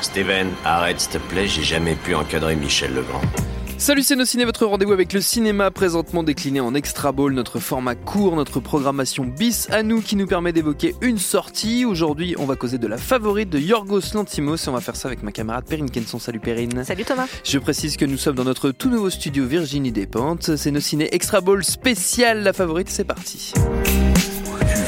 Steven, arrête s'il te plaît, j'ai jamais pu encadrer Michel Legrand. Salut c'est nos ciné, votre rendez-vous avec le cinéma présentement décliné en extra ball, notre format court, notre programmation bis à nous qui nous permet d'évoquer une sortie. Aujourd'hui, on va causer de la favorite de Yorgos Lantimos et on va faire ça avec ma camarade Perrine Kenson. Salut Perrine. Salut Thomas. Je précise que nous sommes dans notre tout nouveau studio Virginie Despentes. C'est nos ciné extra ball spécial la favorite, c'est parti.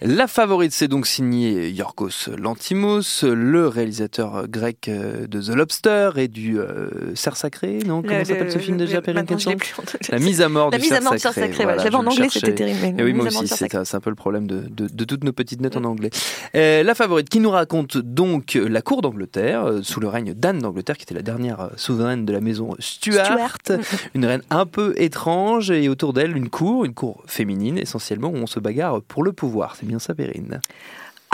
La favorite, c'est donc signé Yorgos Lantimos, le réalisateur grec euh, de The Lobster et du euh, Cerf Sacré, non? Comment s'appelle ce film déjà, Perrine La mise à mort la du mise Cerf à mort Sacré. sacré voilà, J'avais en anglais, c'était terrible. Et oui, moi aussi, c'est un, peu le problème de, de, de, toutes nos petites notes en anglais. Euh, la favorite, qui nous raconte donc la cour d'Angleterre, euh, sous le règne d'Anne d'Angleterre, qui était la dernière souveraine de la maison Stuart, Stuart. une reine un peu étrange, et autour d'elle, une cour, une cour féminine, essentiellement, où on se bagarre pour le pouvoir. Bien ça,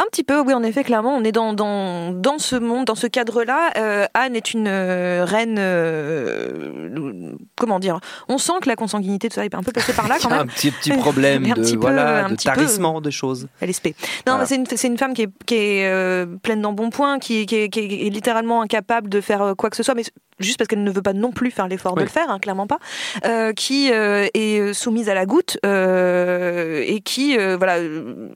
un petit peu, oui, en effet, clairement, on est dans, dans, dans ce monde, dans ce cadre-là. Euh, Anne est une euh, reine. Euh, comment dire On sent que la consanguinité, tout ça, est un peu passé par là quand même. un petit, petit problème de, petit voilà, peu, de tarissement de choses. LSP. Non, voilà. c'est une, une, femme qui est, qui est pleine d'embonpoint, qui, qui, qui, est littéralement incapable de faire quoi que ce soit, mais juste parce qu'elle ne veut pas non plus faire l'effort oui. de le faire, hein, clairement pas, qui est soumise à la goutte et qui voilà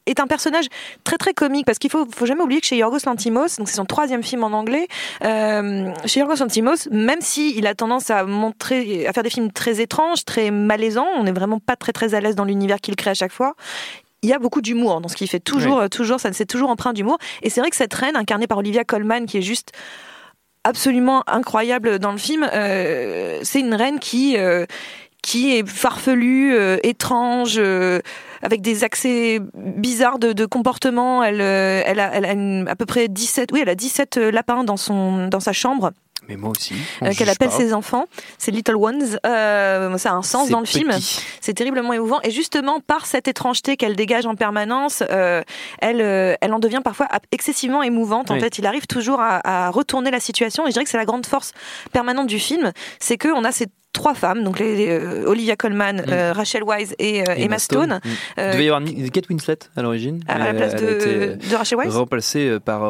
est un personnage très très comique parce qu'il faut faut jamais oublier que chez Yorgos Lantimos, donc c'est son troisième film en anglais, chez Yorgos Lantimos, même si il a tendance à montrer à faire des films très étranges, très malaisants, on n'est vraiment pas très très à l'aise dans l'univers qu'il crée à chaque fois il y a beaucoup d'humour dans ce qu'il fait. Toujours, oui. toujours, ça c'est toujours empreint d'humour. Et c'est vrai que cette reine, incarnée par Olivia Colman, qui est juste absolument incroyable dans le film. Euh, c'est une reine qui euh, qui est farfelue, euh, étrange, avec des accès bizarres de, de comportement. Elle, elle a, elle a une, à peu près 17, oui, elle a 17 lapins dans son dans sa chambre. Mais moi aussi. Euh, Qu'elle appelle pas. ses enfants, ses little ones. Euh, ça a un sens dans le petit. film. C'est terriblement émouvant. Et justement, par cette étrangeté qu'elle dégage en permanence, euh, elle, elle en devient parfois excessivement émouvante. En oui. fait, il arrive toujours à, à, retourner la situation. Et je dirais que c'est la grande force permanente du film, c'est qu'on a ces trois femmes, donc les, les, euh, Olivia Colman, mm. euh, Rachel Weisz et euh, Emma, Stone. Stone. Mm. Il devait y avoir Kate Winslet à l'origine. À la place de, de, Rachel Weisz Remplacée par,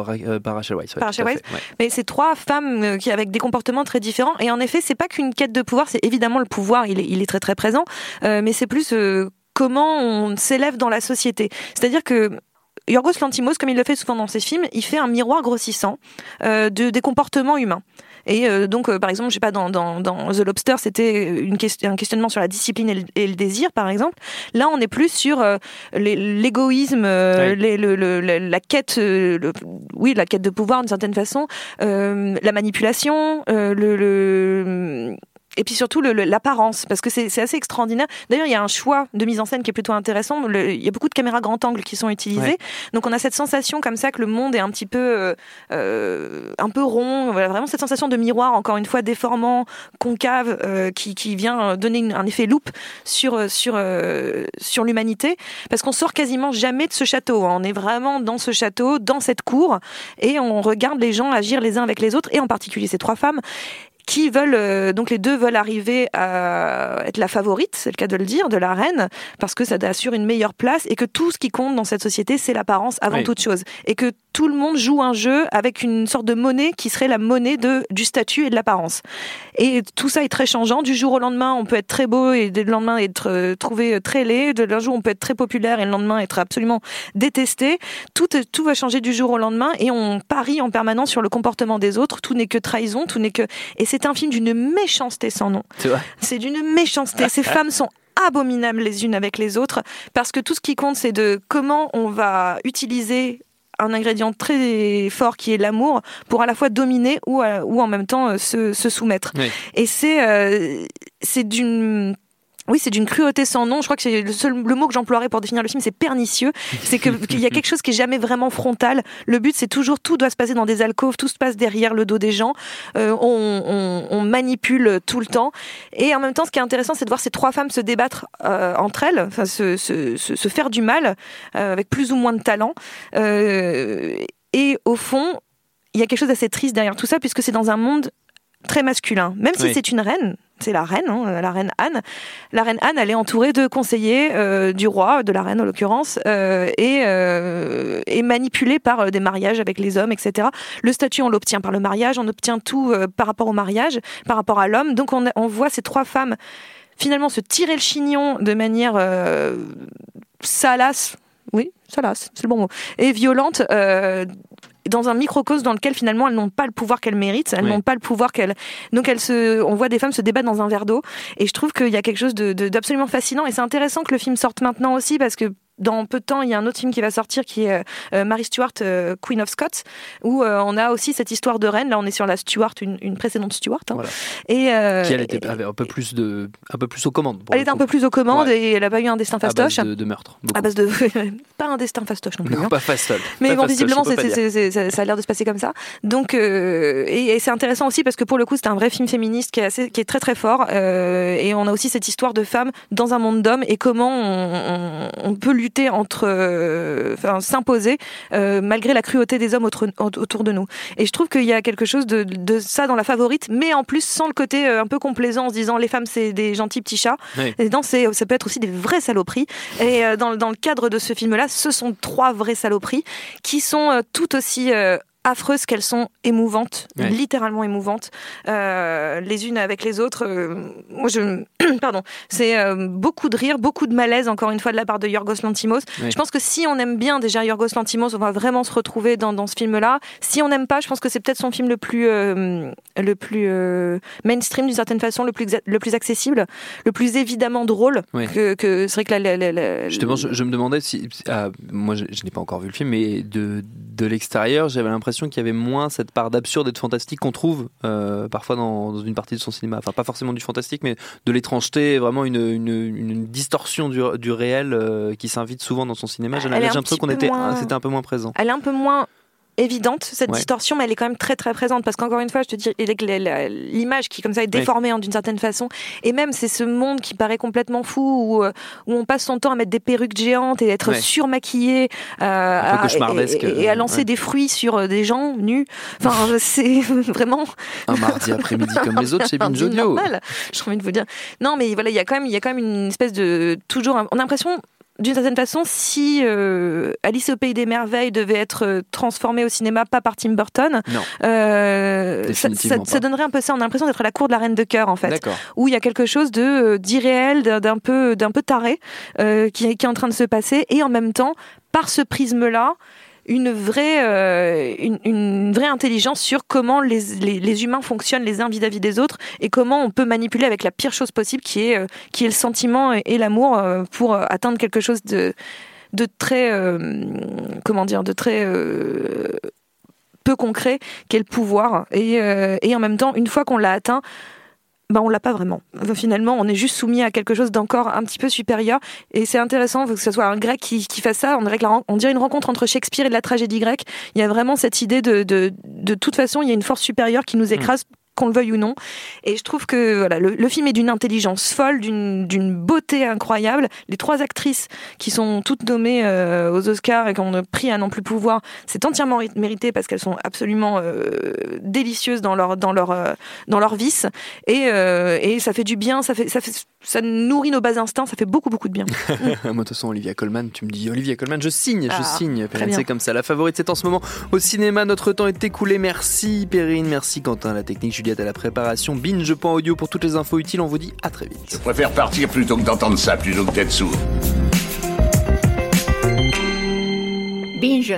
par Rachel. Ouais, par Rachel Weisz. Ouais. Mais c'est trois femmes qui avec des comportements très différents. Et en effet, c'est pas qu'une quête de pouvoir, c'est évidemment le pouvoir, il est, il est très très présent, mais c'est plus comment on s'élève dans la société. C'est-à-dire que Yorgos Lantimos, comme il le fait souvent dans ses films, il fait un miroir grossissant euh, de, des comportements humains. Et euh, donc, euh, par exemple, je sais pas, dans, dans, dans The Lobster, c'était un questionnement sur la discipline et le, et le, désir, par exemple. Là, on est plus sur euh, l'égoïsme, oui. les, le, le, la quête, oui, la quête de pouvoir d'une certaine façon, la manipulation, le et puis surtout l'apparence, parce que c'est assez extraordinaire. D'ailleurs, il y a un choix de mise en scène qui est plutôt intéressant. Le, il y a beaucoup de caméras grand angle qui sont utilisées, ouais. donc on a cette sensation comme ça que le monde est un petit peu, euh, un peu rond. Voilà, vraiment cette sensation de miroir, encore une fois déformant, concave, euh, qui, qui vient donner une, un effet loupe sur sur euh, sur l'humanité, parce qu'on sort quasiment jamais de ce château. Hein. On est vraiment dans ce château, dans cette cour, et on regarde les gens agir les uns avec les autres, et en particulier ces trois femmes qui veulent euh, donc les deux veulent arriver à être la favorite, c'est le cas de le dire, de la reine, parce que ça assure une meilleure place et que tout ce qui compte dans cette société, c'est l'apparence avant oui. toute chose, et que tout le monde joue un jeu avec une sorte de monnaie qui serait la monnaie de du statut et de l'apparence. Et tout ça est très changeant. Du jour au lendemain, on peut être très beau et le lendemain être euh, trouvé très laid. De l'un jour, on peut être très populaire et le lendemain être absolument détesté. Tout tout va changer du jour au lendemain et on parie en permanence sur le comportement des autres. Tout n'est que trahison, tout n'est que et c'est un film d'une méchanceté sans nom. C'est d'une méchanceté. Ces femmes sont abominables les unes avec les autres parce que tout ce qui compte c'est de comment on va utiliser un ingrédient très fort qui est l'amour pour à la fois dominer ou, à, ou en même temps euh, se, se, soumettre. Oui. Et c'est euh, c'est d'une oui, c'est d'une cruauté sans nom. Je crois que c'est le seul le mot que j'emploierais pour définir le film, c'est pernicieux. C'est qu'il y a quelque chose qui est jamais vraiment frontal. Le but, c'est toujours tout doit se passer dans des alcôves, tout se passe derrière le dos des gens. Euh, on, manipule tout le temps. Et en même temps, ce qui est intéressant, c'est de voir ces trois femmes se débattre euh, entre elles, se, se, faire du mal euh, avec plus ou moins de talent. Et au fond, il y a quelque chose d'assez triste derrière tout ça, puisque c'est dans un monde très masculin. Même si c'est une reine, c'est la reine, hein, la reine Anne. La reine Anne, elle est entourée de conseillers euh, du roi, de la reine en l'occurrence, euh, et euh, est manipulée par des mariages avec les hommes, etc. Le statut, on l'obtient par le mariage, on obtient tout par rapport au mariage, par rapport à l'homme. Donc on, on, voit ces trois femmes finalement se tirer le chignon de manière salace, oui, salace, c'est le bon mot, et violente dans un microcosme dans lequel finalement elles n'ont pas le pouvoir qu'elles méritent, elles n'ont pas le pouvoir qu'elles. Donc elles se, on voit des femmes se débattre dans un verre d'eau, et je trouve qu'il y a quelque chose d'absolument fascinant, et c'est intéressant que le film sorte maintenant aussi parce que dans peu de temps, il y a un autre film qui va sortir qui est euh, Mary Stuart, euh, Queen of Scots, où euh, on a aussi cette histoire de reine. Là, on est sur la Stuart, une, précédente Stuart. Hein. Et, qui elle était un peu plus de, un peu plus aux commandes. Elle était un peu plus aux commandes et elle n'a pas eu un destin fastoche. À base de, meurtre. À base de, pas un destin fastoche non plus. Non, hein. pas fastoche. Mais bon, visiblement, ça a l'air de se passer comme ça. Donc, et, c'est intéressant aussi parce que pour le coup, c'est un vrai film féministe qui est assez, qui est très très fort. et on a aussi cette histoire de femmes dans un monde d'hommes et comment on, on peut lutter entre euh, s'imposer euh, malgré la cruauté des hommes autour de nous. Et je trouve qu'il y a quelque chose de, ça dans la favorite, mais en plus sans le côté euh, un peu complaisant en se disant les femmes c'est des gentils petits chats. Et dans ça peut être aussi des vraies saloperies. Et dans, dans le cadre de ce film-là, ce sont trois vraies saloperies qui sont tout aussi affreuses qu'elles sont émouvantes, littéralement émouvantes, euh, les unes avec les autres. Euh, moi, je, pardon, c'est euh, beaucoup de rire, beaucoup de malaise, encore une fois, de la part de Yorgos Lantimos. Je pense que si on aime bien déjà Yorgos Lantimos, on va vraiment se retrouver dans, dans ce film-là. Si on n'aime pas, je pense que c'est peut-être son film le plus, le plus mainstream d'une certaine façon, le plus, le plus accessible, le plus évidemment drôle. Que, que c'est vrai que la, Justement, je, me demandais si, ah, moi, je, je n'ai pas encore vu le film, mais de, de l'extérieur, j'avais l'impression qu'il y avait moins cette part d'absurde et de fantastique qu'on trouve euh, parfois dans, une partie de son cinéma. Enfin, pas forcément du fantastique, mais de l'étrangeté, vraiment une, une, distorsion du, du réel euh, qui s'invite souvent dans son cinéma. J'ai l'impression qu'on était, c'était un peu moins présent. Elle est un peu moins évidente cette distorsion mais elle est quand même très très présente. Parce qu'encore une fois je te dis l'image qui comme ça est déformée hein, d'une certaine façon. Et même c'est ce monde qui paraît complètement fou où, euh, où on passe son temps à mettre des perruques géantes et être surmaquillé euh, et, à lancer des fruits sur euh, des gens nus. Enfin c'est vraiment un mardi après-midi comme les autres c'est bien Audio. j'ai envie de vous dire. Non mais voilà il y a quand même il y a quand même une espèce de toujours on a l'impression d'une certaine façon, si euh, Alice au pays des merveilles devait être euh, transformée au cinéma pas par Tim Burton, euh, ça, donnerait un peu ça. On a l'impression d'être à la cour de la reine de cœur en fait, où il y a quelque chose de d'irréel, d'un peu d'un peu taré qui, qui, est en train de se passer, et en même temps, par ce prisme-là, une vraie, euh, une, vraie intelligence sur comment les, les, humains fonctionnent les uns vis-à-vis des autres et comment on peut manipuler avec la pire chose possible qui est, euh, le sentiment et, l'amour euh, pour atteindre quelque chose de, très, comment de très peu concret qu'est le pouvoir. Et en même temps, une fois qu'on l'a atteint, ben on l'a pas vraiment. finalement, on est juste soumis à quelque chose d'encore un petit peu supérieur. Et c'est intéressant que ce soit un grec qui, qui fasse ça. On dirait, on dirait une rencontre entre Shakespeare et la tragédie grecque. Il y a vraiment cette idée de, de, de toute façon, il y a une force supérieure qui nous écrase. Qu'on le veuille ou non. Et je trouve que voilà, le, film est d'une intelligence folle, d'une beauté incroyable. Les trois actrices qui sont toutes nommées euh, aux Oscars et qui ont pris à non plus pouvoir, c'est entièrement mérité parce qu'elles sont absolument euh, délicieuses dans leur dans leur euh, dans leur vice et, et ça fait du bien, ça fait ça fait ça nourrit nos bas instincts, ça fait beaucoup beaucoup de bien. Moi de toute façon Olivia Colman, tu me dis Olivia Colman, je signe, je ah, signe. C'est comme ça. La favorite c'est en ce moment au cinéma. Notre temps est écoulé. Merci Perrine, merci Quentin, la technique à la préparation. Binge.audio pour toutes les infos utiles. On vous dit à très vite. Je préfère partir plutôt que d'entendre ça, plutôt que d'être sourd. Binge.